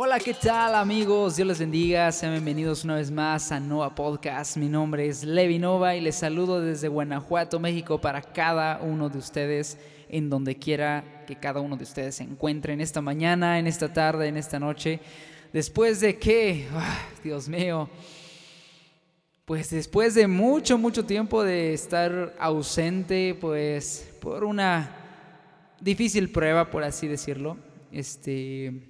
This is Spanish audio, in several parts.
Hola, ¿qué tal amigos? Dios les bendiga. Sean bienvenidos una vez más a Nova Podcast. Mi nombre es Levi Nova y les saludo desde Guanajuato, México, para cada uno de ustedes, en donde quiera que cada uno de ustedes se encuentre en esta mañana, en esta tarde, en esta noche. Después de que, ah, Dios mío, pues después de mucho, mucho tiempo de estar ausente, pues por una difícil prueba, por así decirlo, este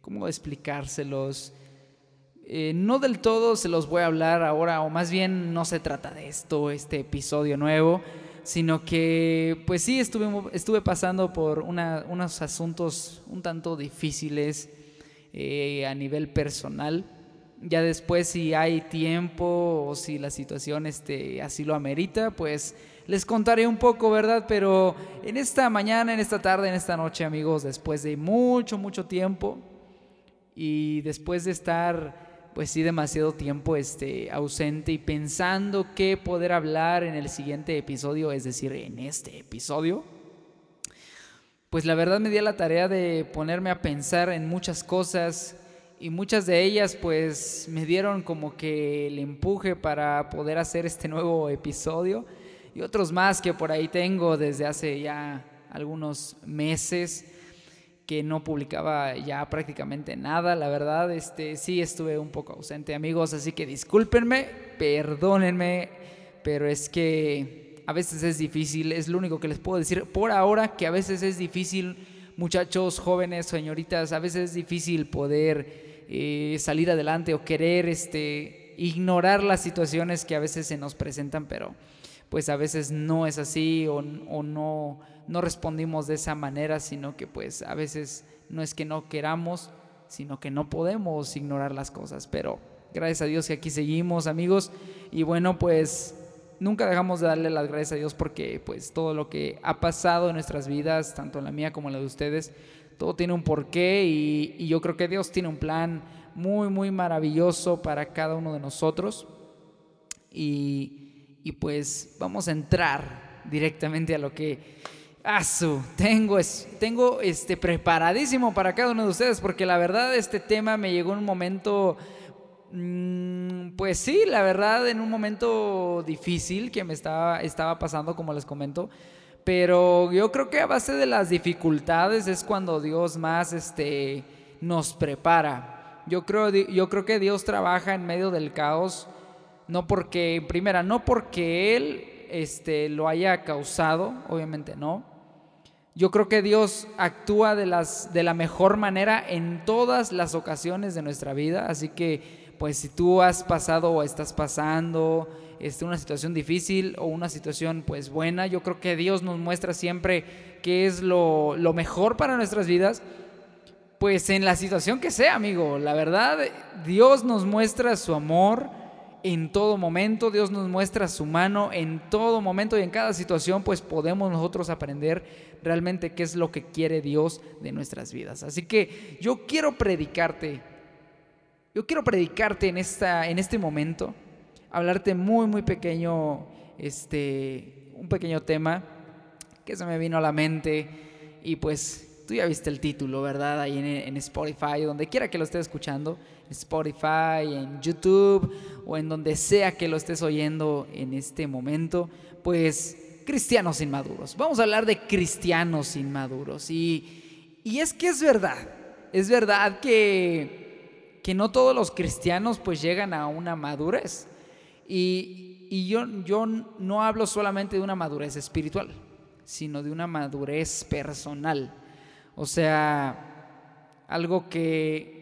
¿cómo explicárselos? Eh, no del todo se los voy a hablar ahora, o más bien no se trata de esto, este episodio nuevo, sino que pues sí estuve, estuve pasando por unos asuntos un tanto difíciles eh, a nivel personal. Ya después si hay tiempo o si la situación este, así lo amerita, pues les contaré un poco, ¿verdad? Pero en esta mañana, en esta tarde, en esta noche, amigos, después de mucho, mucho tiempo, y después de estar, pues sí, demasiado tiempo este, ausente y pensando qué poder hablar en el siguiente episodio, es decir, en este episodio, pues la verdad me di la tarea de ponerme a pensar en muchas cosas y muchas de ellas pues me dieron como que el empuje para poder hacer este nuevo episodio y otros más que por ahí tengo desde hace ya algunos meses que no publicaba ya prácticamente nada, la verdad, este, sí estuve un poco ausente, amigos, así que discúlpenme, perdónenme, pero es que a veces es difícil, es lo único que les puedo decir por ahora, que a veces es difícil, muchachos, jóvenes, señoritas, a veces es difícil poder eh, salir adelante o querer este, ignorar las situaciones que a veces se nos presentan, pero pues a veces no es así o, no, no respondimos de esa manera, sino que pues a veces no es que no queramos, sino que no podemos ignorar las cosas. Pero gracias a Dios que aquí seguimos, amigos. Y bueno, pues nunca dejamos de darle las gracias a Dios porque pues todo lo que ha pasado en nuestras vidas, tanto en la mía como en la de ustedes, todo tiene un porqué y, y yo creo que Dios tiene un plan muy, muy maravilloso para cada uno de nosotros. Y, y pues vamos a entrar directamente a lo que asu, tengo, tengo este, preparadísimo para cada uno de ustedes, porque la verdad este tema me llegó en un momento, mm, pues sí, la verdad en un momento difícil que me estaba, estaba pasando, como les comento, pero yo creo que a base de las dificultades es cuando Dios más este, nos prepara. Yo creo, yo creo que Dios trabaja en medio del caos no porque, primera, no porque Él este, lo haya causado, obviamente no. Yo creo que Dios actúa de, las, de la mejor manera en todas las ocasiones de nuestra vida, así que pues si tú has pasado o estás pasando este, una situación difícil o una situación pues buena, yo creo que Dios nos muestra siempre qué es lo, lo mejor para nuestras vidas, pues en la situación que sea, amigo. La verdad, Dios nos muestra su amor, en todo momento, Dios nos muestra su mano en todo momento y en cada situación, pues podemos nosotros aprender realmente qué es lo que quiere Dios de nuestras vidas. Así que yo quiero predicarte, yo quiero predicarte en, esta, en este momento, hablarte muy, muy pequeño, este, un pequeño tema que se me vino a la mente y pues tú ya viste el título, ¿verdad? Ahí en, en Spotify, donde quiera que lo estés escuchando. Spotify, en YouTube o en donde sea que lo estés oyendo en este momento, pues cristianos inmaduros. Vamos a hablar de cristianos inmaduros. Y, y es que es verdad, es verdad que, que no todos los cristianos pues llegan a una madurez. Y, y yo, yo no hablo solamente de una madurez espiritual, sino de una madurez personal. O sea, algo que,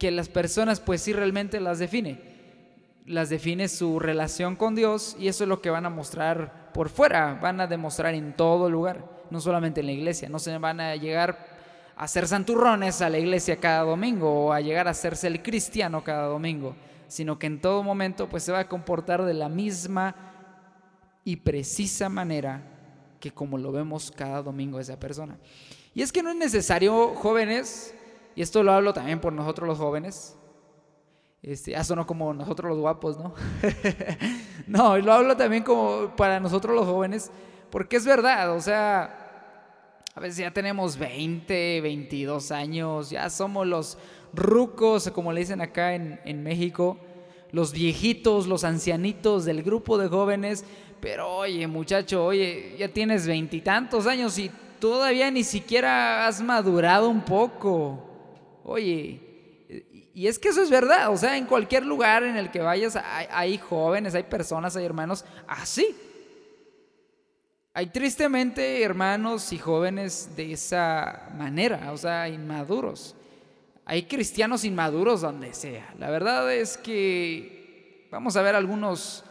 que las personas pues sí realmente las define. Las define su relación con Dios y eso es lo que van a mostrar por fuera, van a demostrar en todo lugar, no solamente en la iglesia, no se van a llegar a ser santurrones a la iglesia cada domingo o a llegar a hacerse el cristiano cada domingo, sino que en todo momento pues se va a comportar de la misma y precisa manera que como lo vemos cada domingo esa persona. Y es que no es necesario, jóvenes, y esto lo hablo también por nosotros los jóvenes, este, eso no como nosotros los guapos, ¿no? no, lo hablo también como para nosotros los jóvenes, porque es verdad, o sea, a veces ya tenemos 20, 22 años, ya somos los rucos, como le dicen acá en, en México, los viejitos, los ancianitos del grupo de jóvenes, pero oye muchacho, oye, ya tienes veintitantos años y todavía ni siquiera has madurado un poco. Oye, y es que eso es verdad, o sea, en cualquier lugar en el que vayas hay, jóvenes, hay personas, hay hermanos así. Hay tristemente hermanos y jóvenes de esa manera, o sea, inmaduros. Hay cristianos inmaduros donde sea. La verdad es que vamos a ver algunos,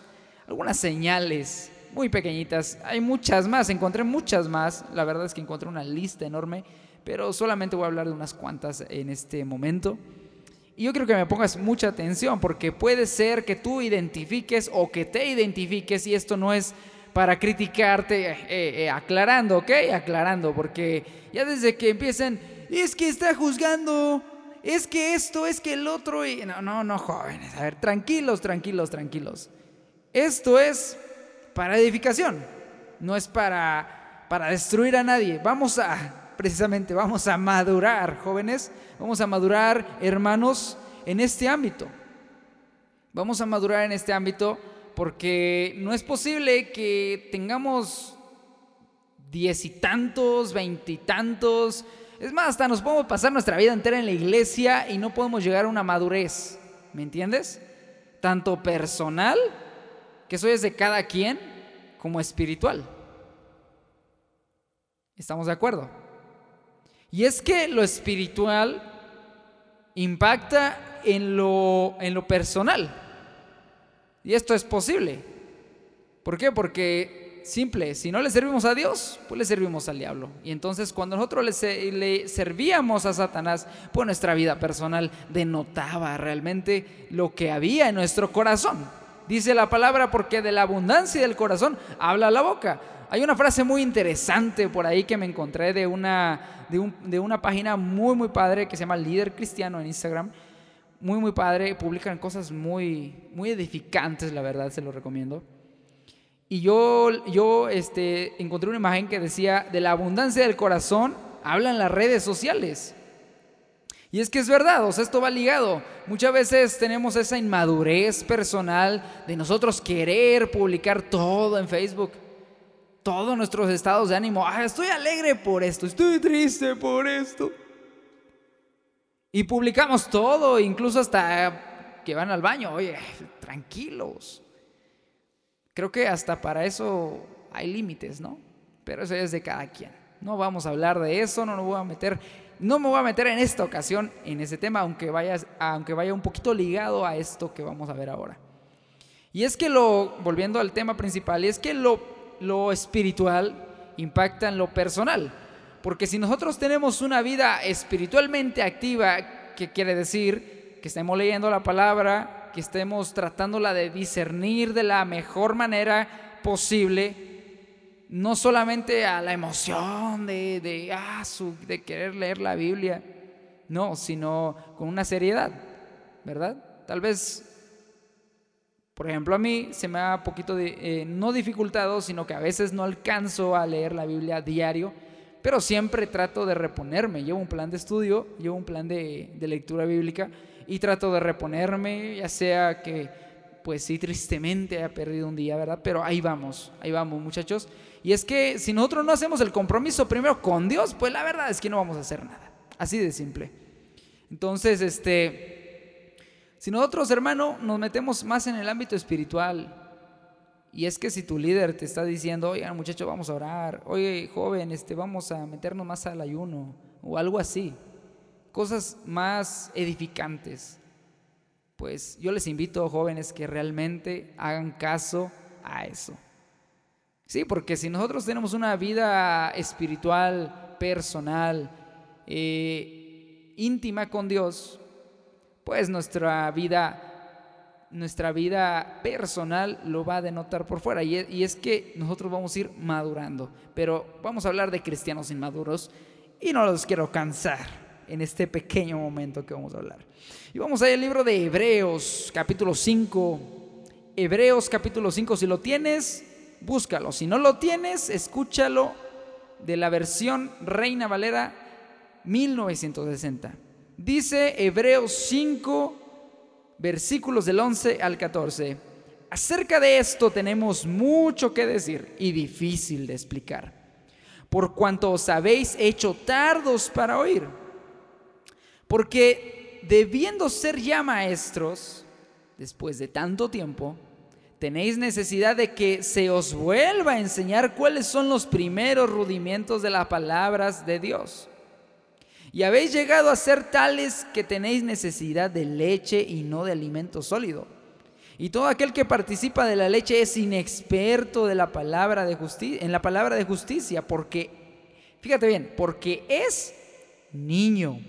algunas señales muy pequeñitas. Hay muchas más, encontré muchas más. La verdad es que encontré una lista enorme, pero solamente voy a hablar de unas cuantas en este momento. Y yo quiero que me pongas mucha atención porque puede ser que tú identifiques o que te identifiques y esto no es para criticarte, eh, eh, aclarando, ¿ok? Aclarando, porque ya desde que empiecen, es que está juzgando, es que esto, es que el otro, y no, no, no, jóvenes, a ver, tranquilos, tranquilos, tranquilos. Esto es para edificación, no es para, para destruir a nadie. Vamos a, precisamente vamos a madurar, jóvenes, vamos a madurar, hermanos, en este ámbito. Vamos a madurar en este ámbito porque no es posible que tengamos diez y tantos, veintitantos, es más, hasta nos podemos pasar nuestra vida entera en la iglesia y no podemos llegar a una madurez, ¿me entiendes? Tanto personal, que eso es de cada quien, como espiritual. ¿Estamos de acuerdo? Y es que lo espiritual impacta en lo, en lo personal. Y esto es posible. ¿Por qué? Porque, simple, si no le servimos a Dios, pues le servimos al diablo. Y entonces cuando nosotros le, le servíamos a Satanás, pues nuestra vida personal denotaba realmente lo que había en nuestro corazón. Dice la palabra porque de la abundancia del corazón habla la boca. Hay una frase muy interesante por ahí que me encontré de una, de, una página muy, muy padre que se llama Líder Cristiano en Instagram. Muy, muy padre. Publican cosas muy, muy edificantes, la verdad, se lo recomiendo. Y yo, yo este, encontré una imagen que decía, de la abundancia del corazón hablan las redes sociales. Y es que es verdad, o sea, esto va ligado. Muchas veces tenemos esa inmadurez personal de nosotros querer publicar todo en Facebook todos nuestros estados de ánimo. Ah, estoy alegre por esto, estoy triste por esto. Y publicamos todo, incluso hasta que van al baño. Oye, tranquilos. Creo que hasta para eso hay límites, ¿no? Pero eso es de cada quien. No vamos a hablar de eso, no, voy a meter, no me voy a meter en esta ocasión en ese tema, aunque vaya, aunque vaya un poquito ligado a esto que vamos a ver ahora. Y es que lo, volviendo al tema principal, es que lo lo espiritual impacta en lo personal. Porque si nosotros tenemos una vida espiritualmente activa, que quiere decir que estemos leyendo la palabra, que estemos tratándola de discernir de la mejor manera posible, no solamente a la emoción de, de, ah, de querer leer la Biblia, no, sino con una seriedad, ¿verdad? Tal vez por ejemplo, a mí se me ha poquito de, eh, no dificultado, sino que a veces no alcanzo a leer la Biblia diario, pero siempre trato de reponerme. Llevo un plan de estudio, llevo un plan de, de lectura bíblica y trato de reponerme, ya sea que, pues sí, tristemente haya perdido un día, ¿verdad? Pero ahí vamos, ahí vamos, muchachos. Y es que si nosotros no hacemos el compromiso primero con Dios, pues la verdad es que no vamos a hacer nada. Así de simple. Entonces, este si nosotros, hermano, nos metemos más en el ámbito espiritual, y es que si tu líder te está diciendo, oigan muchachos, vamos a orar, oye joven, este, vamos a meternos más al ayuno, o algo así, cosas más edificantes, pues yo les invito, jóvenes, que realmente hagan caso a eso. Sí, porque si nosotros tenemos una vida espiritual, personal, eh, íntima con Dios, pues nuestra vida nuestra vida personal lo va a denotar por fuera. Y, es que nosotros vamos a ir madurando. Pero vamos a hablar de cristianos inmaduros y no los quiero cansar en este pequeño momento que vamos a hablar. Y vamos al libro de Hebreos, capítulo 5. Hebreos, capítulo 5. Si lo tienes, búscalo. Si no lo tienes, escúchalo de la versión Reina Valera 1960. Dice Hebreos 5, versículos del 11 al 14. Acerca de esto tenemos mucho que decir y difícil de explicar, por cuanto os habéis hecho tardos para oír. Porque debiendo ser ya maestros, después de tanto tiempo, tenéis necesidad de que se os vuelva a enseñar cuáles son los primeros rudimentos de las palabras de Dios y habéis llegado a ser tales que tenéis necesidad de leche y no de alimento sólido. Y todo aquel que participa de la leche es inexperto de la palabra de justicia, en la palabra de justicia, porque, fíjate bien, porque es niño.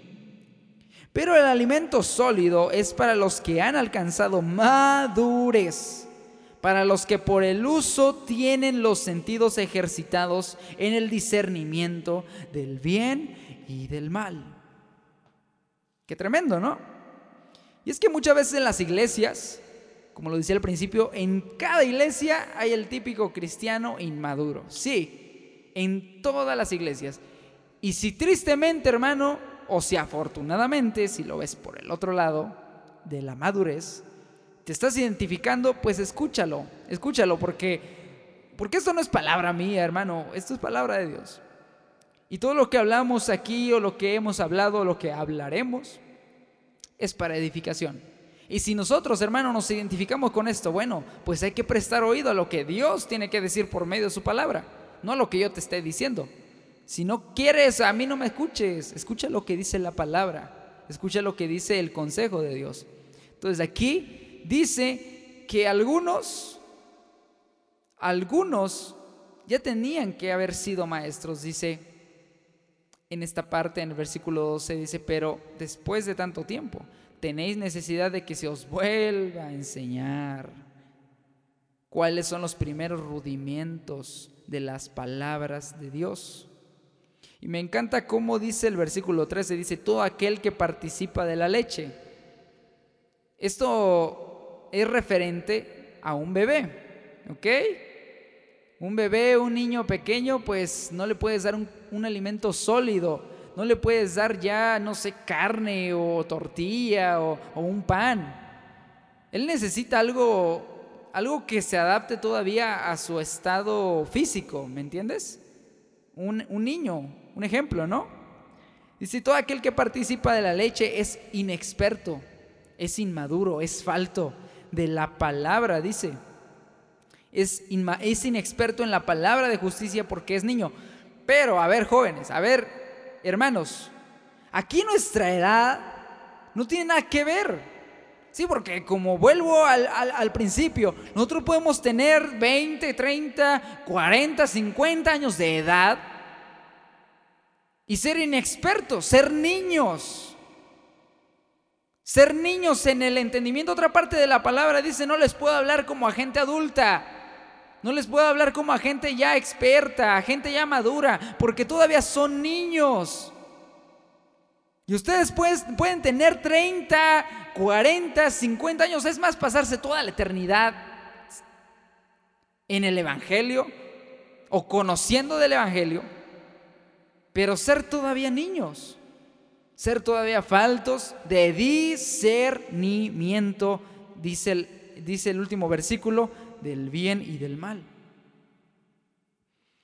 Pero el alimento sólido es para los que han alcanzado madurez, para los que por el uso tienen los sentidos ejercitados en el discernimiento del bien y del mal. Qué tremendo, ¿no? Y es que muchas veces en las iglesias, como lo decía al principio, en cada iglesia hay el típico cristiano inmaduro. Sí, en todas las iglesias. Y si tristemente, hermano, o si afortunadamente, si lo ves por el otro lado de la madurez, te estás identificando, pues escúchalo, escúchalo, porque, porque esto no es palabra mía, hermano, esto es palabra de Dios. Y todo lo que hablamos aquí o lo que hemos hablado o lo que hablaremos es para edificación. Y si nosotros, hermanos, nos identificamos con esto, bueno, pues hay que prestar oído a lo que Dios tiene que decir por medio de su palabra, no a lo que yo te esté diciendo. Si no quieres, a mí no me escuches, escucha lo que dice la palabra, escucha lo que dice el consejo de Dios. Entonces aquí dice que algunos, algunos ya tenían que haber sido maestros, dice, en esta parte, en el versículo 12, dice, pero después de tanto tiempo, tenéis necesidad de que se os vuelva a enseñar cuáles son los primeros rudimentos de las palabras de Dios. Y me encanta cómo dice el versículo 13, dice, todo aquel que participa de la leche. Esto es referente a un bebé, ¿ok? Un bebé, un niño pequeño, pues no le puedes dar un, alimento sólido, no le puedes dar ya, no sé, carne o tortilla o, un pan. Él necesita algo, algo que se adapte todavía a su estado físico, ¿me entiendes? Un, un niño, un ejemplo, ¿no? Dice, todo aquel que participa de la leche es inexperto, es inmaduro, es falto de la palabra, dice es, inexperto en la palabra de justicia porque es niño. Pero, a ver, jóvenes, a ver, hermanos, aquí nuestra edad no tiene nada que ver. Sí, porque como vuelvo al, al, principio, nosotros podemos tener 20, 30, 40, 50 años de edad y ser inexpertos, ser niños. Ser niños en el entendimiento. Otra parte de la palabra dice, no les puedo hablar como a gente adulta. No les puedo hablar como a gente ya experta, a gente ya madura, porque todavía son niños. Y ustedes pueden tener 30, 40, 50 años, es más, pasarse toda la eternidad en el Evangelio o conociendo del Evangelio, pero ser todavía niños, ser todavía faltos de discernimiento, dice el, dice el último versículo, del bien y del mal.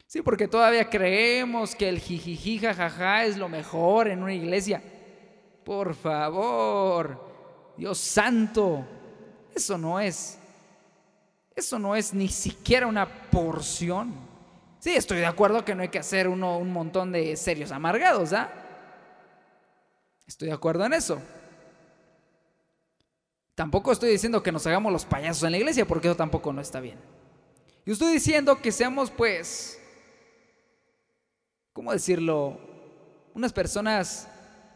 Sí, porque todavía creemos que el jijiji jajaja es lo mejor en una iglesia. Por favor, Dios santo, eso no es. Eso no es ni siquiera una porción. Sí, estoy de acuerdo que no hay que hacer uno un montón de serios amargados, ¿ah? Estoy de acuerdo en eso. Tampoco estoy diciendo que nos hagamos los payasos en la iglesia, porque eso tampoco no está bien. Yo estoy diciendo que seamos, pues, ¿cómo decirlo? Unas personas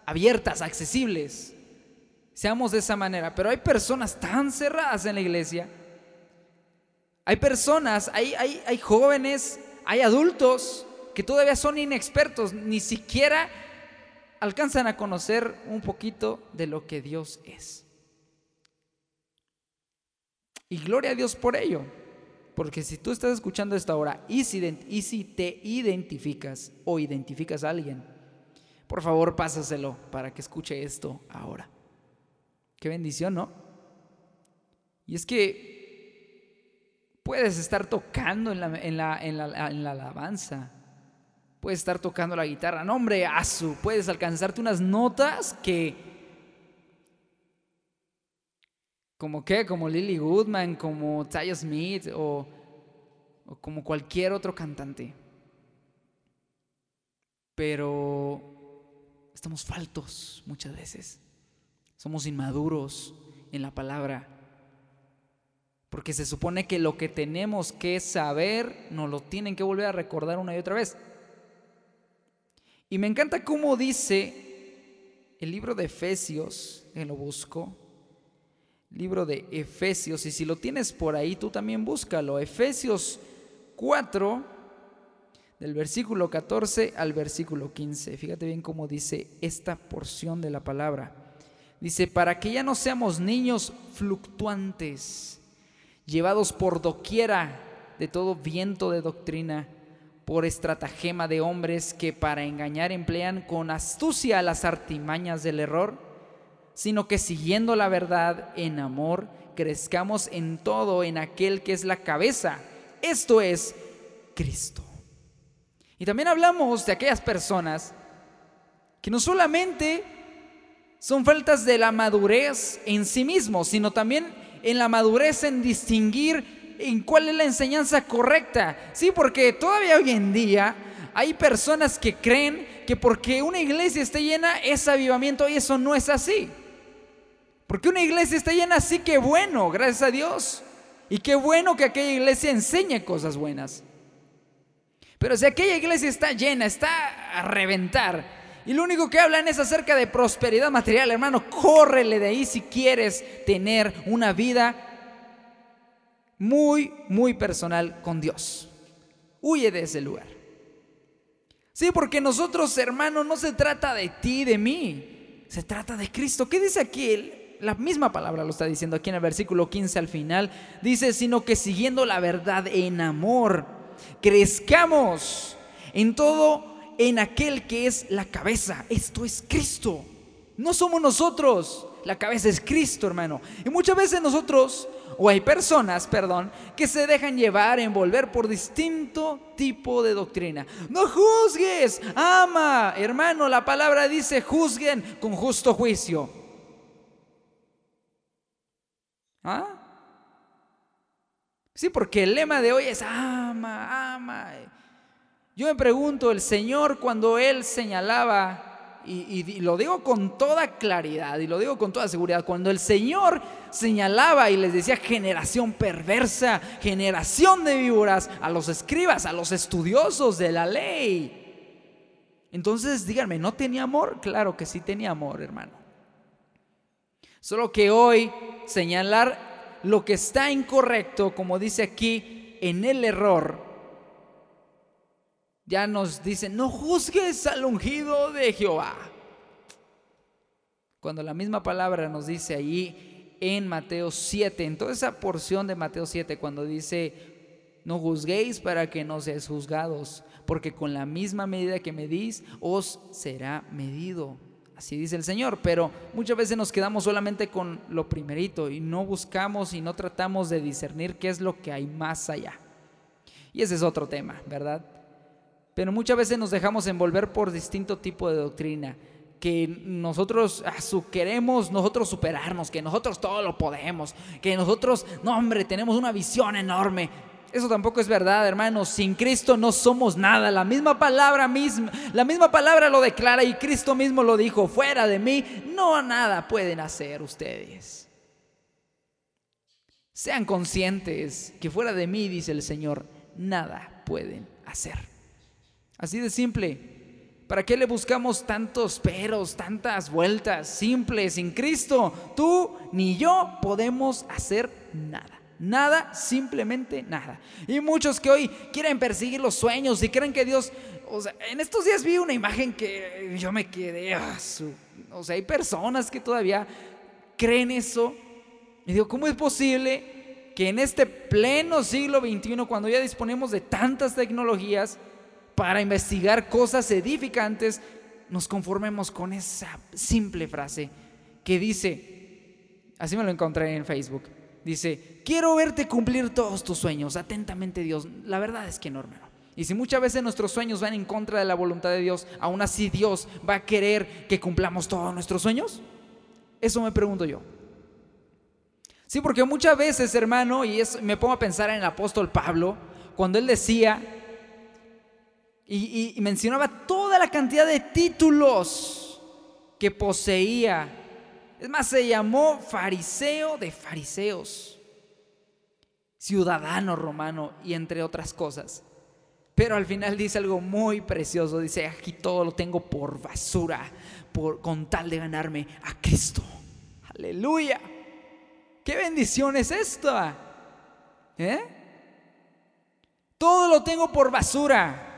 abiertas, accesibles. Seamos de esa manera. Pero hay personas tan cerradas en la iglesia. Hay personas, hay, hay, hay jóvenes, hay adultos que todavía son inexpertos, ni siquiera alcanzan a conocer un poquito de lo que Dios es. Y gloria a Dios por ello. Porque si tú estás escuchando esta hora y si, te identificas o identificas a alguien, por favor pásaselo para que escuche esto ahora. Qué bendición, ¿no? Y es que puedes estar tocando en la alabanza, puedes estar tocando la guitarra, no hombre, puedes alcanzarte unas notas que como qué, como Lily Goodman, como Taya Smith o, o como cualquier otro cantante. Pero estamos faltos muchas veces. Somos inmaduros en la palabra. Porque se supone que lo que tenemos que saber nos lo tienen que volver a recordar una y otra vez. Y me encanta cómo dice el libro de Efesios, que lo busco, libro de Efesios, y si lo tienes por ahí, tú también búscalo. Efesios 4, del versículo 14 al versículo 15. Fíjate bien cómo dice esta porción de la palabra. Dice, para que ya no seamos niños fluctuantes, llevados por doquiera de todo viento de doctrina, por estratagema de hombres que para engañar emplean con astucia las artimañas del error sino que siguiendo la verdad en amor, crezcamos en todo en aquel que es la cabeza, esto es Cristo. Y también hablamos de aquellas personas que no solamente son faltas de la madurez en sí mismos, sino también en la madurez en distinguir en cuál es la enseñanza correcta. Sí, porque todavía hoy en día hay personas que creen que porque una iglesia esté llena es avivamiento y eso no es así. Porque una iglesia está llena así que bueno, gracias a Dios. Y qué bueno que aquella iglesia enseñe cosas buenas. Pero si aquella iglesia está llena, está a reventar, y lo único que hablan es acerca de prosperidad material, hermano, córrele de ahí si quieres tener una vida muy, muy personal con Dios. Huye de ese lugar. Sí, porque nosotros, hermano, no se trata de ti, de mí. Se trata de Cristo. ¿Qué dice aquí la misma palabra lo está diciendo aquí en el versículo 15 al final. Dice, sino que siguiendo la verdad en amor, crezcamos en todo en aquel que es la cabeza. Esto es Cristo. No somos nosotros. La cabeza es Cristo, hermano. Y muchas veces nosotros, o hay personas, perdón, que se dejan llevar, envolver por distinto tipo de doctrina. No juzgues, ama, hermano. La palabra dice, juzguen con justo juicio. ¿Ah? Sí, porque el lema de hoy es ama, ama. Yo me pregunto, el Señor cuando Él señalaba, y, lo digo con toda claridad y lo digo con toda seguridad, cuando el Señor señalaba y les decía generación perversa, generación de víboras, a los escribas, a los estudiosos de la ley. Entonces díganme, ¿no tenía amor? Claro que sí tenía amor, hermano. Solo que hoy señalar lo que está incorrecto, como dice aquí, en el error, ya nos dice, no juzgues al ungido de Jehová. Cuando la misma palabra nos dice allí en Mateo 7, en toda esa porción de Mateo 7, cuando dice, no juzguéis para que no seáis juzgados, porque con la misma medida que medís, os será medido. Así dice el Señor, pero muchas veces nos quedamos solamente con lo primerito y no buscamos y no tratamos de discernir qué es lo que hay más allá. Y ese es otro tema, ¿verdad? Pero muchas veces nos dejamos envolver por distinto tipo de doctrina, que nosotros queremos nosotros superarnos, que nosotros todo lo podemos, que nosotros, no hombre, tenemos una visión enorme. Eso tampoco es verdad, hermanos. Sin Cristo no somos nada. La misma palabra misma, la misma palabra lo declara y Cristo mismo lo dijo, fuera de mí no nada pueden hacer ustedes. Sean conscientes que fuera de mí, dice el Señor, nada pueden hacer. Así de simple. ¿Para qué le buscamos tantos peros, tantas vueltas simples? Sin Cristo, tú ni yo podemos hacer nada. Nada, simplemente nada. Y muchos que hoy quieren perseguir los sueños y creen que Dios... O sea, en estos días vi una imagen que yo me quedé... Ah, o sea, hay personas que todavía creen eso. Y digo, ¿cómo es posible que en este pleno siglo XXI, cuando ya disponemos de tantas tecnologías para investigar cosas edificantes, nos conformemos con esa simple frase que dice, así me lo encontré en Facebook, Dice, quiero verte cumplir todos tus sueños. Atentamente Dios. La verdad es que no, hermano. Y si muchas veces nuestros sueños van en contra de la voluntad de Dios, aún así Dios va a querer que cumplamos todos nuestros sueños. Eso me pregunto yo. Sí, porque muchas veces, hermano, y me pongo a pensar en el apóstol Pablo, cuando él decía y mencionaba toda la cantidad de títulos que poseía es más, se llamó fariseo de fariseos, ciudadano romano y entre otras cosas. Pero al final dice algo muy precioso. Dice, aquí todo lo tengo por basura, por, con tal de ganarme a Cristo. Aleluya. ¿Qué bendición es esta? ¿Eh? Todo lo tengo por basura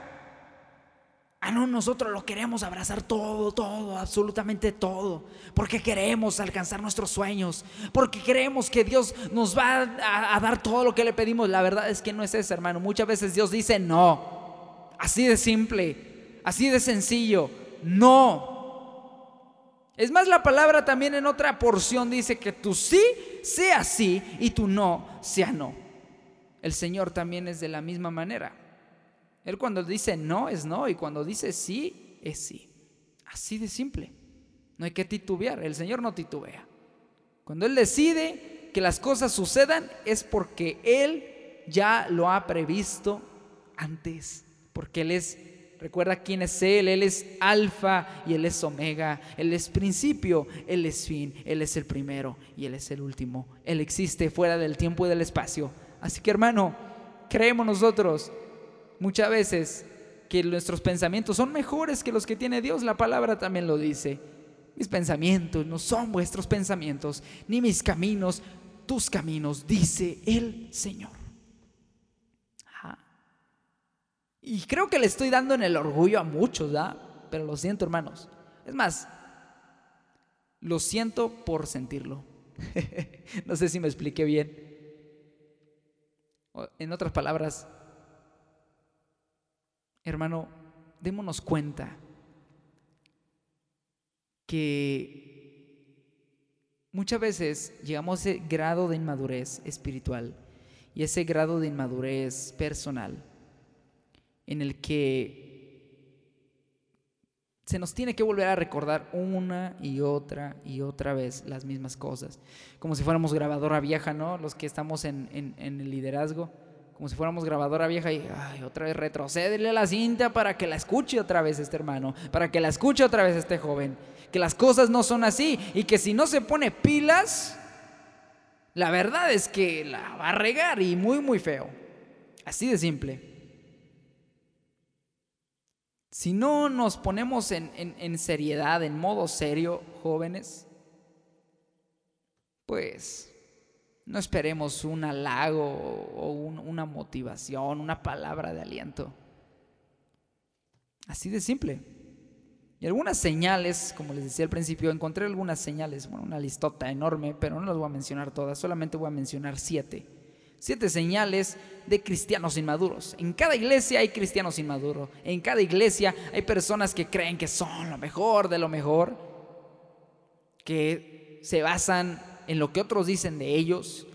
Ah, no, nosotros lo queremos abrazar todo, todo, absolutamente todo. Porque queremos alcanzar nuestros sueños. Porque queremos que Dios nos va a, dar todo lo que le pedimos. La verdad es que no es eso, hermano. Muchas veces Dios dice no. Así de simple, así de sencillo. No. Es más, la palabra también en otra porción dice que tu sí sea sí y tu no sea no. El Señor también es de la misma manera. Él cuando dice no es no y cuando dice sí es sí. Así de simple. No hay que titubear. El Señor no titubea. Cuando Él decide que las cosas sucedan es porque Él ya lo ha previsto antes. Porque Él es, recuerda quién es Él. Él es alfa y Él es omega. Él es principio, Él es fin. Él es el primero y Él es el último. Él existe fuera del tiempo y del espacio. Así que hermano, creemos nosotros muchas veces que nuestros pensamientos son mejores que los que tiene Dios. La palabra también lo dice. Mis pensamientos no son vuestros pensamientos, ni mis caminos tus caminos, dice el Señor. Y creo que le estoy dando en el orgullo a muchos, ¿da? Pero lo siento, hermanos. Es más, lo siento por sentirlo. no sé si me expliqué bien. En otras palabras, Hermano, démonos cuenta que muchas veces llegamos a ese grado de inmadurez espiritual y ese grado de inmadurez personal en el que se nos tiene que volver a recordar una y otra y otra vez las mismas cosas, como si fuéramos grabadora vieja, ¿no? Los que estamos en, en el liderazgo como si fuéramos grabadora vieja y ay, otra vez retrocédele la cinta para que la escuche otra vez este hermano, para que la escuche otra vez este joven. Que las cosas no son así y que si no se pone pilas, la verdad es que la va a regar y muy, muy feo. Así de simple. Si no nos ponemos en, en seriedad, en modo serio, jóvenes, pues no esperemos un halago o una motivación, una palabra de aliento. Así de simple. Y algunas señales, como les decía al principio, encontré algunas señales, bueno, una listota enorme, pero no las voy a mencionar todas, solamente voy a mencionar siete. Siete señales de cristianos inmaduros. En cada iglesia hay cristianos inmaduros. En cada iglesia hay personas que creen que son lo mejor de lo mejor, que se basan en lo que otros dicen de ellos.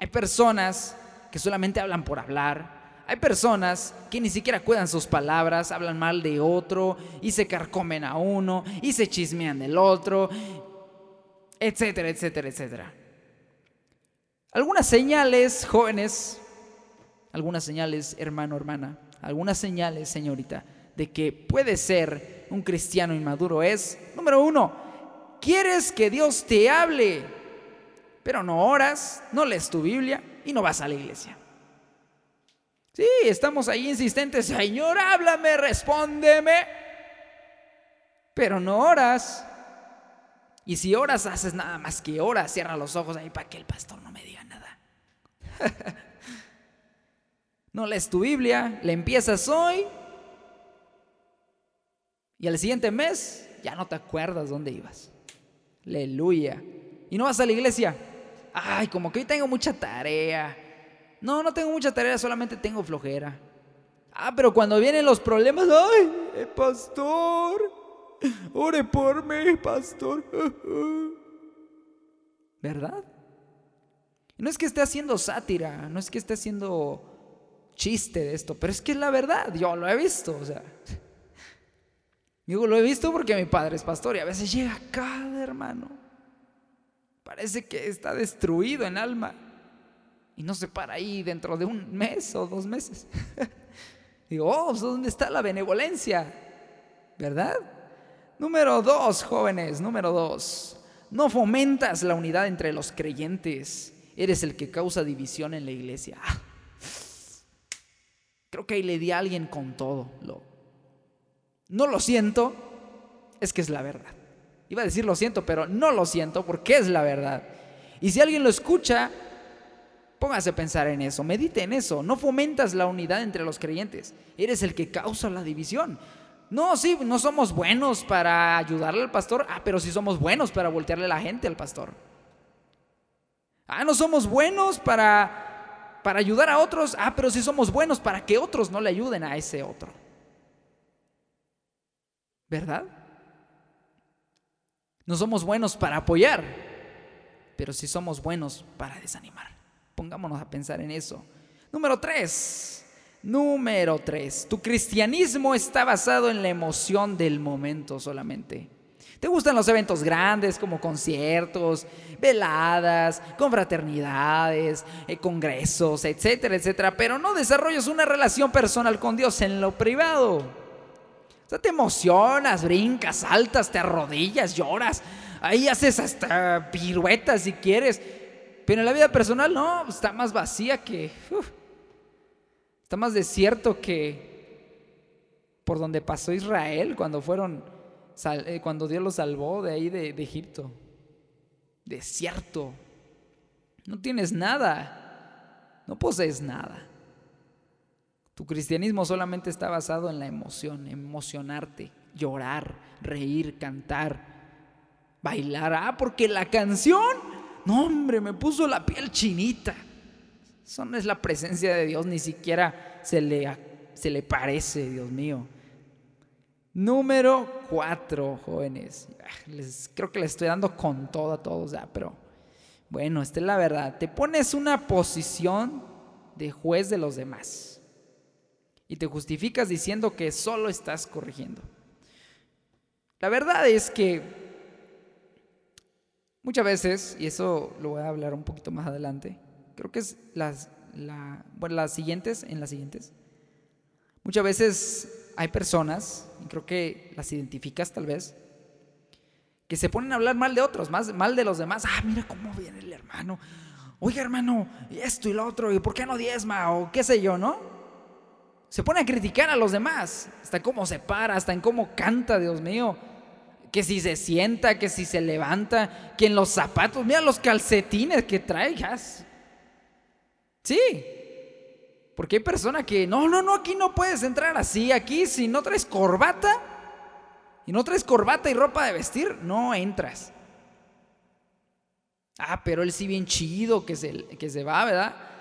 Hay personas que solamente hablan por hablar. Hay personas que ni siquiera cuidan sus palabras, hablan mal de otro y se carcomen a uno y se chismean del otro, etcétera, etcétera, etcétera. Algunas señales, jóvenes, algunas señales, hermano, hermana, algunas señales, señorita, de que puede ser un cristiano inmaduro es, número uno, quieres que Dios te hable pero no oras, no lees tu Biblia y no vas a la iglesia. Sí, estamos ahí insistentes, Señor, háblame, respóndeme. pero no oras. Y si oras, haces nada más que oras, cierra los ojos ahí para que el pastor no me diga nada. no lees tu Biblia, le empiezas hoy y al siguiente mes ya no te acuerdas dónde ibas. Aleluya. Y no vas a la iglesia. Ay, como que hoy tengo mucha tarea. No, no tengo mucha tarea, solamente tengo flojera. Ah, pero cuando vienen los problemas, ay, eh, pastor, ore por mí, pastor. ¿Verdad? No es que esté haciendo sátira, no es que esté haciendo chiste de esto, pero es que es la verdad, yo lo he visto, o sea. Digo, lo he visto porque mi padre es pastor y a veces llega cada hermano. Parece que está destruido en alma y no se para ahí dentro de un mes o dos meses. Digo, oh, pues, ¿dónde está la benevolencia? ¿Verdad? Número dos, jóvenes, número dos. No fomentas la unidad entre los creyentes. Eres el que causa división en la iglesia. Creo que ahí le di a alguien con todo. Lo, no lo siento, es que es la verdad. Iba a decir lo siento, pero no lo siento porque es la verdad. Y si alguien lo escucha, póngase a pensar en eso, medite en eso. No fomentas la unidad entre los creyentes. Eres el que causa la división. No, sí, no somos buenos para ayudarle al pastor. Ah, pero sí somos buenos para voltearle la gente al pastor. Ah, no somos buenos para, para ayudar a otros. Ah, pero sí somos buenos para que otros no le ayuden a ese otro. ¿Verdad? No somos buenos para apoyar, pero sí somos buenos para desanimar. Pongámonos a pensar en eso. Número tres. Número tres. Tu cristianismo está basado en la emoción del momento solamente. ¿Te gustan los eventos grandes como conciertos, veladas, confraternidades, eh, congresos, etcétera, etcétera? Pero no desarrollas una relación personal con Dios en lo privado. Te emocionas, brincas, saltas, te arrodillas, lloras. Ahí haces hasta piruetas si quieres. Pero en la vida personal no, está más vacía que... está más desierto que por donde pasó Israel cuando fueron, eh, cuando Dios los salvó de ahí de, de Egipto. Desierto. No tienes nada. No posees nada. Tu cristianismo solamente está basado en la emoción, emocionarte, llorar, reír, cantar, bailar. Ah, porque la canción, no hombre, me puso la piel chinita. Eso no es la presencia de Dios, ni siquiera se le, se le parece, Dios mío. Número cuatro, jóvenes. Ah, les, creo que les estoy dando con todo a todos, ya, pero bueno, esta es la verdad. Te pones una posición de juez de los demás y te justificas diciendo que solo estás corrigiendo. La verdad es que muchas veces, y eso lo voy a hablar un poquito más adelante, creo que es las, bueno, las siguientes, en las siguientes, muchas veces hay personas, y creo que las identificas tal vez, que se ponen a hablar mal de otros, mal de los demás. Ah, mira cómo viene el hermano. Oiga, hermano, esto y lo otro, y por qué no diezma, o qué sé yo, ¿no? Se pone a criticar a los demás, hasta cómo se para, hasta en cómo canta, Dios mío. Que si se sienta, que si se levanta, que en los zapatos, mira los calcetines que traigas. Sí, porque hay personas que, no, no, no, aquí no puedes entrar así, aquí si no traes corbata y no traes corbata y ropa de vestir, no entras. Ah, pero él sí bien chido que se, que se va, ¿verdad?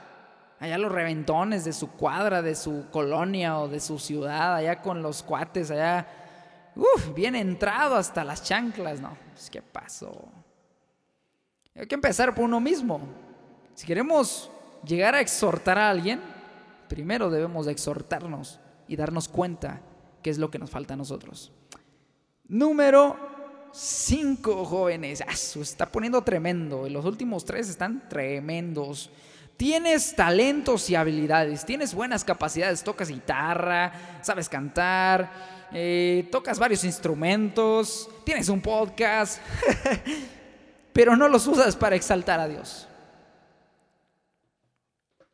Allá los reventones de su cuadra, de su colonia o de su ciudad, allá con los cuates, allá, uff, bien entrado hasta las chanclas, no, pues, ¿qué pasó? Hay que empezar por uno mismo. Si queremos llegar a exhortar a alguien, primero debemos de exhortarnos y darnos cuenta qué es lo que nos falta a nosotros. Número 5, jóvenes. Ah, se está poniendo tremendo. Los últimos tres están tremendos. Tienes talentos y habilidades, tienes buenas capacidades, tocas guitarra, sabes cantar, eh, tocas varios instrumentos, tienes un podcast, pero no los usas para exaltar a Dios.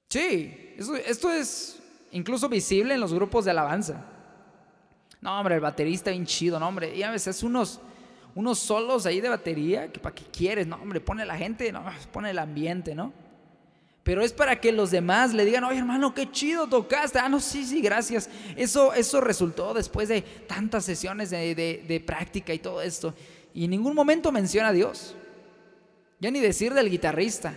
Sí, esto es incluso visible en los grupos de alabanza. No, hombre, el baterista bien chido, no, hombre. Y a veces unos, unos solos ahí de batería, que para qué quieres, no, hombre, pone la gente, no, pone el ambiente, ¿no? Pero es para que los demás le digan, oye hermano, qué chido tocaste. Ah, no, sí, sí, gracias. Eso, eso resultó después de tantas sesiones de, de práctica y todo esto. Y en ningún momento menciona a Dios. Ya ni decir del guitarrista,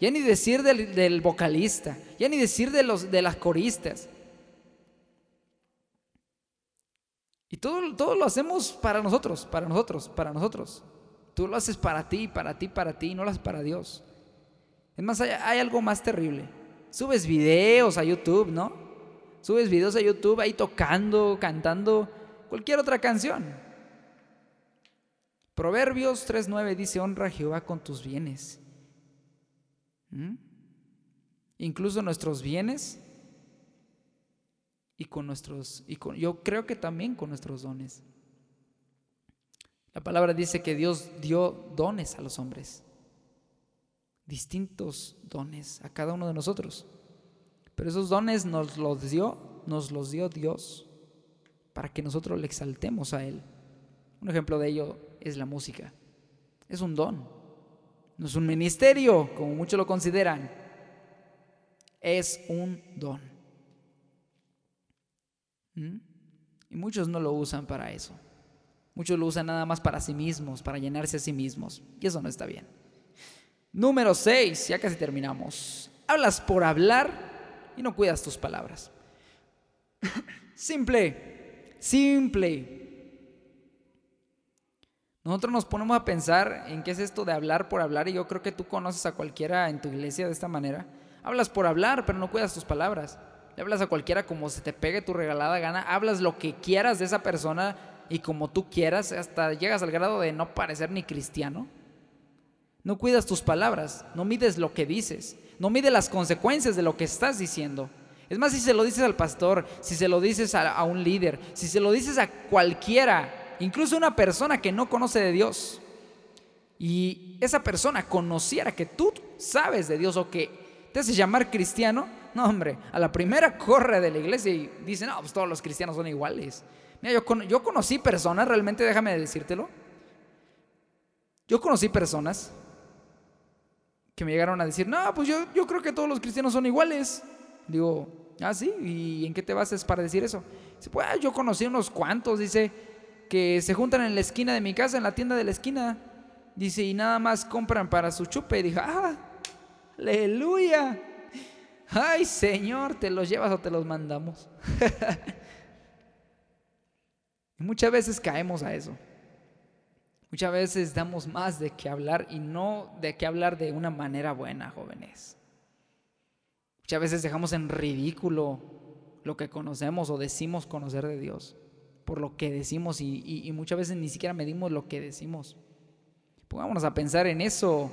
ya ni decir del, vocalista, ya ni decir de, los, de las coristas. Y todo, todo lo hacemos para nosotros, para nosotros, para nosotros. Tú lo haces para ti, para ti, para ti, no lo haces para Dios. Es más, hay, algo más terrible. Subes videos a YouTube, ¿no? Subes videos a YouTube ahí tocando, cantando cualquier otra canción. Proverbios 3.9 dice, honra a Jehová con tus bienes ¿Mm? Incluso nuestros bienes y con nuestros, y con, yo creo que también con nuestros dones. La palabra dice que Dios dio dones a los hombres, distintos dones a cada uno de nosotros. Pero esos dones nos los dio, nos los dio Dios para que nosotros le exaltemos a Él. Un ejemplo de ello es la música. Es un don. No es un ministerio, como muchos lo consideran. Es un don. ¿Mm? Y muchos no lo usan para eso. Muchos lo usan nada más para sí mismos, para llenarse a sí mismos. Y eso no está bien. Número 6, ya casi terminamos. Hablas por hablar y no cuidas tus palabras. simple, simple. Nosotros nos ponemos a pensar en qué es esto de hablar por hablar y yo creo que tú conoces a cualquiera en tu iglesia de esta manera. Hablas por hablar, pero no cuidas tus palabras. Le hablas a cualquiera como se te pegue tu regalada gana. Hablas lo que quieras de esa persona y como tú quieras, hasta llegas al grado de no parecer ni cristiano. No cuidas tus palabras, no mides lo que dices, no mides las consecuencias de lo que estás diciendo. Es más, si se lo dices al pastor, si se lo dices a, a un líder, si se lo dices a cualquiera incluso una persona que no conoce de Dios, y esa persona conociera que tú sabes de Dios o que te hace llamar cristiano, no hombre, a la primera corre de la iglesia y dice, no, pues todos los cristianos son iguales. Mira, yo, yo conocí personas, realmente déjame decírtelo, yo conocí personas que me llegaron a decir, no, pues yo, yo creo que todos los cristianos son iguales. Digo, ah, sí, ¿y en qué te bases para decir eso? Dice, pues yo conocí unos cuantos, dice, que se juntan en la esquina de mi casa, en la tienda de la esquina. Dice, y nada más compran para su chupe. Y dije, ah, aleluya. Ay, Señor, ¿te los llevas o te los mandamos? muchas veces caemos a eso. Muchas veces damos más de qué hablar y no de qué hablar de una manera buena, jóvenes. Muchas veces dejamos en ridículo lo que conocemos o decimos conocer de Dios por lo que decimos y, muchas veces ni siquiera medimos lo que decimos. Pongámonos a pensar en eso.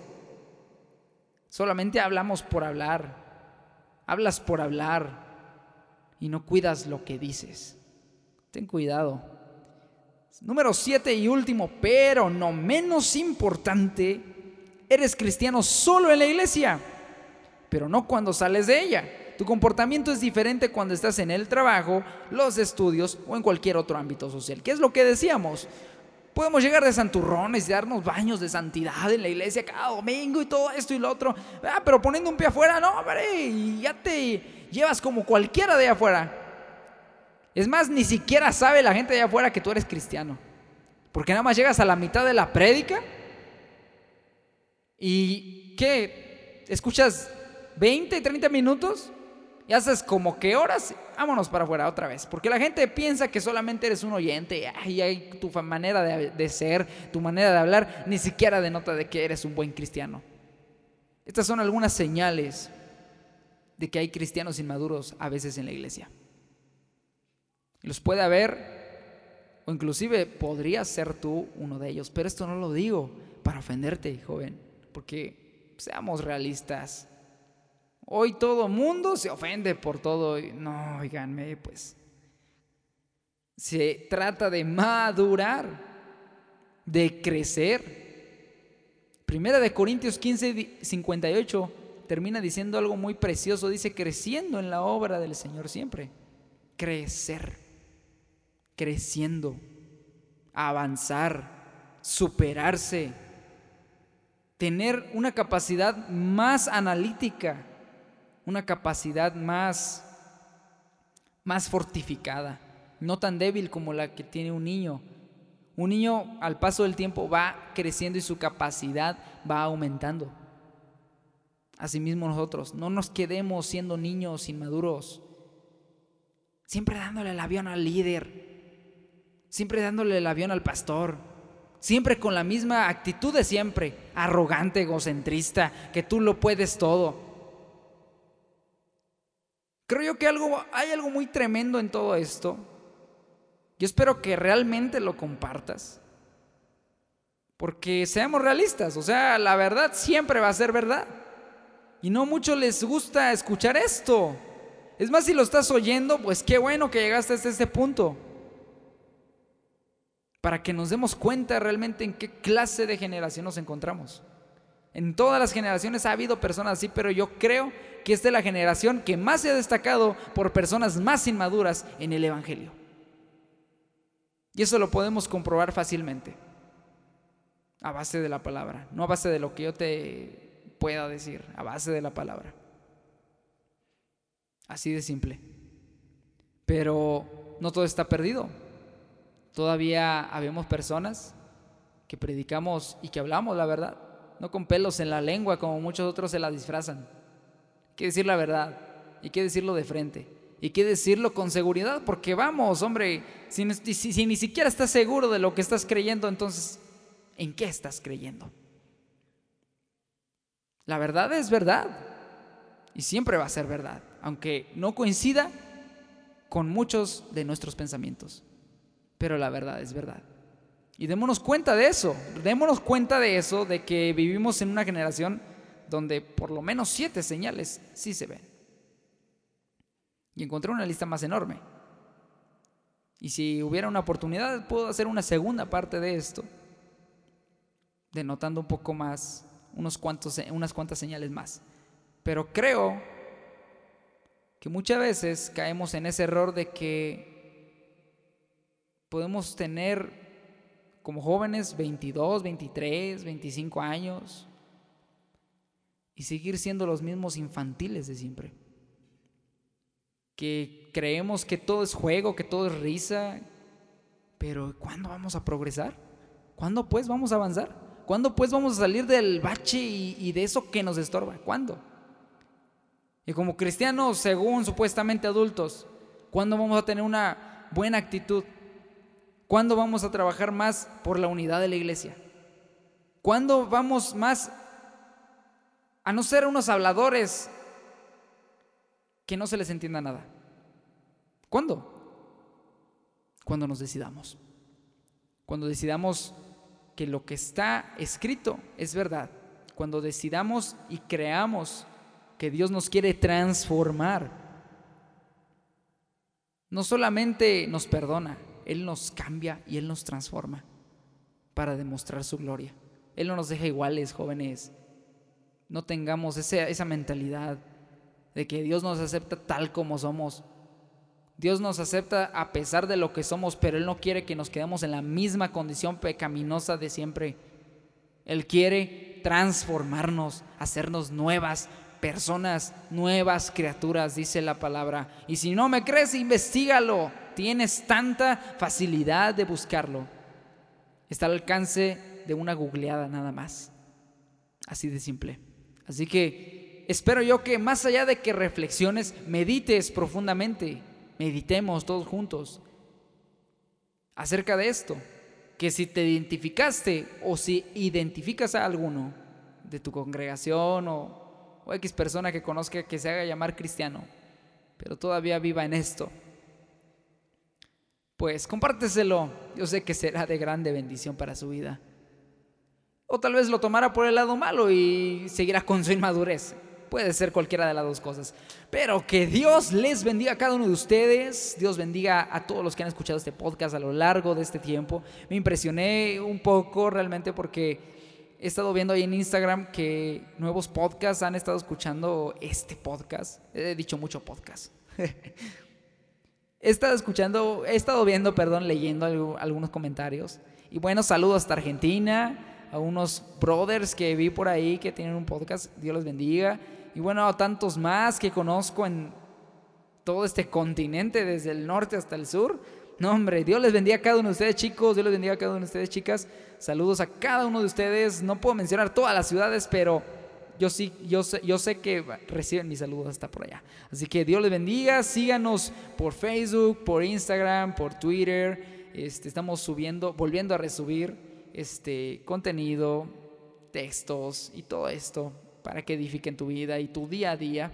Solamente hablamos por hablar. Hablas por hablar y no cuidas lo que dices. Ten cuidado. Número siete y último, pero no menos importante, eres cristiano solo en la iglesia, pero no cuando sales de ella. Tu comportamiento es diferente cuando estás en el trabajo, los estudios o en cualquier otro ámbito social. ¿Qué es lo que decíamos? Podemos llegar de santurrones y darnos baños de santidad en la iglesia cada domingo y todo esto y lo otro. Ah, pero poniendo un pie afuera, no, hombre, y ya te llevas como cualquiera de afuera. Es más, ni siquiera sabe la gente de allá afuera que tú eres cristiano. Porque nada más llegas a la mitad de la prédica y ¿qué? ¿Escuchas 20, 30 minutos y haces como que horas, vámonos para afuera otra vez. Porque la gente piensa que solamente eres un oyente y hay tu manera de, de, ser, tu manera de hablar, ni siquiera denota de que eres un buen cristiano. Estas son algunas señales de que hay cristianos inmaduros a veces en la iglesia. Los puede haber, o inclusive podrías ser tú uno de ellos, pero esto no lo digo para ofenderte, joven, porque seamos realistas. Hoy todo mundo se ofende por todo. No, oiganme, pues. Se trata de madurar, de crecer. Primera de Corintios 15, 58 termina diciendo algo muy precioso. Dice, creciendo en la obra del Señor siempre. Crecer. Creciendo, avanzar, superarse, tener una capacidad más analítica, una capacidad más, más fortificada, no tan débil como la que tiene un niño. Un niño al paso del tiempo va creciendo y su capacidad va aumentando. Asimismo nosotros, no nos quedemos siendo niños inmaduros, siempre dándole el avión al líder, siempre dándole el avión al pastor, siempre con la misma actitud de siempre, arrogante, egocentrista, que tú lo puedes todo. Creo yo que algo, hay algo muy tremendo en todo esto. Yo espero que realmente lo compartas. Porque seamos realistas, o sea, la verdad siempre va a ser verdad. Y no mucho les gusta escuchar esto. Es más, si lo estás oyendo, pues qué bueno que llegaste hasta este punto. Para que nos demos cuenta realmente en qué clase de generación nos encontramos. En todas las generaciones ha habido personas así, pero yo creo que esta es la generación que más se ha destacado por personas más inmaduras en el Evangelio. Y eso lo podemos comprobar fácilmente. A base de la palabra, no a base de lo que yo te pueda decir a base de la palabra. Así de simple. Pero no todo está perdido. Todavía habemos personas que predicamos y que hablamos la verdad, no con pelos en la lengua como muchos otros se la disfrazan. Hay que decir la verdad, hay que decirlo de frente, y que decirlo con seguridad, porque vamos, hombre, si, si ni siquiera estás seguro de lo que estás creyendo, entonces, ¿en qué estás creyendo? La verdad es verdad y siempre va a ser verdad, aunque no coincida con muchos de nuestros pensamientos. Pero la verdad es verdad. Y démonos cuenta de eso, démonos cuenta de eso, de que vivimos en una generación donde por lo menos siete señales sí se ven. Y encontré una lista más enorme. Y si hubiera una oportunidad, puedo hacer una segunda parte de esto, denotando un poco más unos cuantos, unas cuantas señales más. Pero creo que muchas veces caemos en ese error de que podemos tener como jóvenes 22, 23, 25 años y seguir siendo los mismos infantiles de siempre. Que creemos que todo es juego, que todo es risa, pero ¿cuándo vamos a progresar? ¿Cuándo pues vamos a avanzar? ¿Cuándo pues vamos a salir del bache y, de eso que nos estorba? ¿Cuándo? Y como cristianos, según supuestamente adultos, ¿cuándo vamos a tener una buena actitud? ¿Cuándo vamos a trabajar más por la unidad de la iglesia? ¿Cuándo vamos más a no ser unos habladores que no se les entienda nada? ¿Cuándo? Cuando nos decidamos. Cuando decidamos que lo que está escrito es verdad, cuando decidamos y creamos que Dios nos quiere transformar, no solamente nos perdona, Él nos cambia y Él nos transforma para demostrar su gloria. Él no nos deja iguales, jóvenes. No tengamos esa, mentalidad de que Dios nos acepta tal como somos. Dios nos acepta a pesar de lo que somos, pero Él no quiere que nos quedemos en la misma condición pecaminosa de siempre. Él quiere transformarnos, hacernos nuevas personas, nuevas criaturas, dice la palabra. Y si no me crees, investigalo. Tienes tanta facilidad de buscarlo. Está al alcance de una googleada nada más. Así de simple. Así que espero yo que más allá de que reflexiones, medites profundamente meditemos todos juntos acerca de esto. Que si te identificaste o si identificas a alguno de tu congregación o, o X persona que conozca que se haga llamar cristiano, pero todavía viva en esto, pues compárteselo. Yo sé que será de grande bendición para su vida. O tal vez lo tomara por el lado malo y seguirá con su inmadurez. Puede ser cualquiera de las dos cosas. Pero que Dios les bendiga a cada uno de ustedes. Dios bendiga a todos los que han escuchado este podcast a lo largo de este tiempo. Me impresioné un poco realmente porque he estado viendo ahí en Instagram que nuevos podcasts han estado escuchando este podcast. He dicho mucho podcast. he estado escuchando, he estado viendo, perdón, leyendo algunos comentarios. Y bueno, saludos hasta Argentina, a unos brothers que vi por ahí que tienen un podcast, Dios los bendiga. Y bueno, a tantos más que conozco en todo este continente, desde el norte hasta el sur. No, hombre, Dios les bendiga a cada uno de ustedes, chicos. Dios les bendiga a cada uno de ustedes, chicas. Saludos a cada uno de ustedes. No puedo mencionar todas las ciudades, pero yo sí, yo sé, yo sé que reciben mis saludos hasta por allá. Así que Dios les bendiga. Síganos por Facebook, por Instagram, por Twitter. Este, estamos subiendo, volviendo a resubir este contenido, textos y todo esto para que edifiquen tu vida y tu día a día.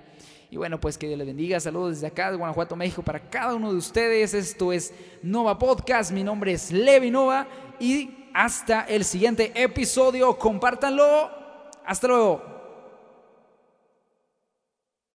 Y bueno, pues que Dios les bendiga. Saludos desde acá de Guanajuato, México, para cada uno de ustedes. Esto es Nova Podcast. Mi nombre es Levi Nova y hasta el siguiente episodio. Compártanlo. Hasta luego.